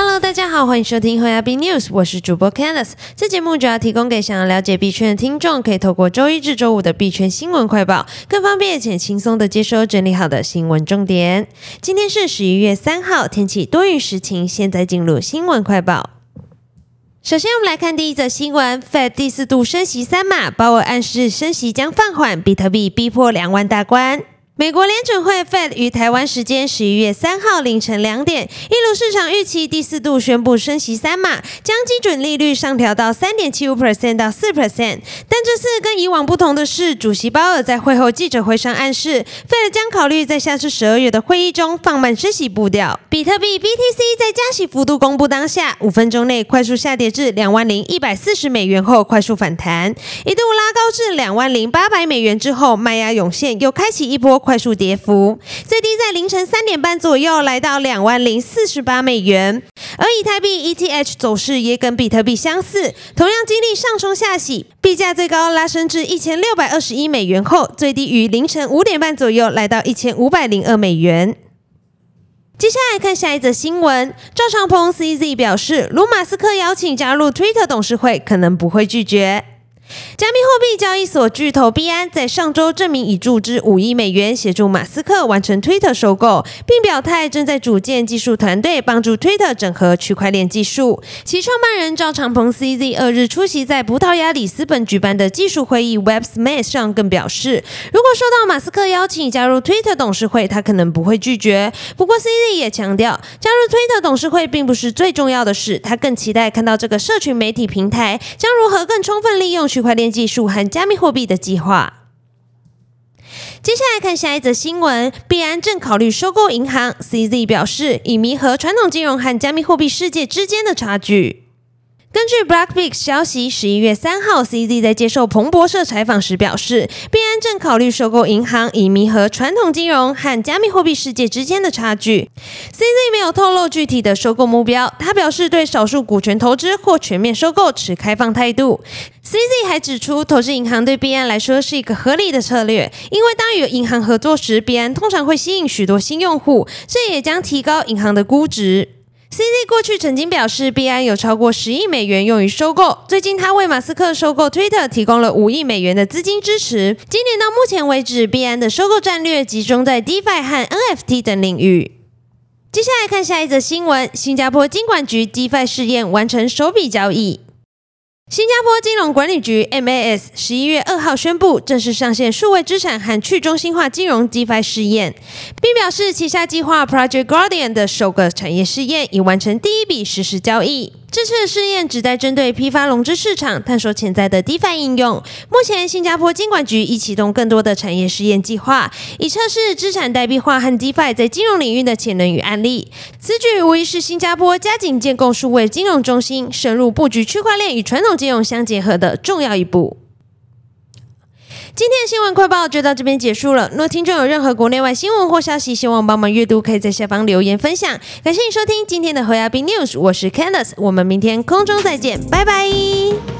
Hello，大家好，欢迎收听和亚币 News，我是主播 Candice。这节目主要提供给想要了解币圈的听众，可以透过周一至周五的币圈新闻快报，更方便且轻松的接收整理好的新闻重点。今天是十一月三号，天气多云时晴。现在进入新闻快报。首先，我们来看第一则新闻：Fed 第四度升息三码，鲍尔暗示升息将放缓，比特币逼破两万大关。美国联准会 Fed 于台湾时间十一月三号凌晨两点，一如市场预期，第四度宣布升息三码，将基准利率上调到三点七五 percent 到四 percent。但这次跟以往不同的是，主席鲍尔在会后记者会上暗示，Fed 将考虑在下次十二月的会议中放慢升息步调。比特币 BTC 在加息幅度公布当下，五分钟内快速下跌至两万零一百四十美元后快速反弹，一度拉高至两万零八百美元之后卖压涌现，又开启一波。快速跌幅，最低在凌晨三点半左右来到两万零四十八美元，而以太币 ETH 走势也跟比特币相似，同样经历上冲下洗，币价最高拉升至一千六百二十一美元后，最低于凌晨五点半左右来到一千五百零二美元。接下来看下一则新闻，赵长鹏 CZ 表示，如马斯克邀请加入 Twitter 董事会，可能不会拒绝。加密货币交易所巨头币安在上周证明已注资五亿美元协助马斯克完成 Twitter 收购，并表态正在组建技术团队帮助 Twitter 整合区块链技术。其创办人赵长鹏 CZ 二日出席在葡萄牙里斯本举办的技术会议 Web Summit 上，更表示，如果受到马斯克邀请加入 Twitter 董事会，他可能不会拒绝。不过 CZ 也强调，加入 Twitter 董事会并不是最重要的事，他更期待看到这个社群媒体平台将如何更充分利用。区块链技术和加密货币的计划。接下来看下一则新闻，币安正考虑收购银行。CZ 表示，以弥合传统金融和加密货币世界之间的差距。根据 Blackpix 消息，十一月三号，CZ 在接受彭博社采访时表示，币安正考虑收购银行，以弥合传统金融和加密货币世界之间的差距。CZ 没有透露具体的收购目标，他表示对少数股权投资或全面收购持开放态度。CZ 还指出，投资银行对币安来说是一个合理的策略，因为当与银行合作时，币安通常会吸引许多新用户，这也将提高银行的估值。CZ 过去曾经表示，币安有超过十亿美元用于收购。最近，他为马斯克收购 Twitter 提供了五亿美元的资金支持。今年到目前为止，币安的收购战略集中在 DeFi 和 NFT 等领域。接下来看下一则新闻：新加坡金管局 DeFi 试验完成首笔交易。新加坡金融管理局 MAS 十一月二号宣布正式上线数位资产和去中心化金融 DeFi 试验，并表示旗下计划 Project Guardian 的首个产业试验已完成第一笔实时交易。这次的试验旨在针对批发融资市场探索潜在的 DeFi 应用。目前，新加坡金管局已启动更多的产业试验计划，以测试资产代币化和 DeFi 在金融领域的潜能与案例。此举无疑是新加坡加紧建构数位金融中心、深入布局区块链与传统金融相结合的重要一步。今天的新闻快报就到这边结束了。若听众有任何国内外新闻或消息，希望帮忙阅读，可以在下方留言分享。感谢你收听今天的侯亚斌 news，我是 Candice，我们明天空中再见，拜拜。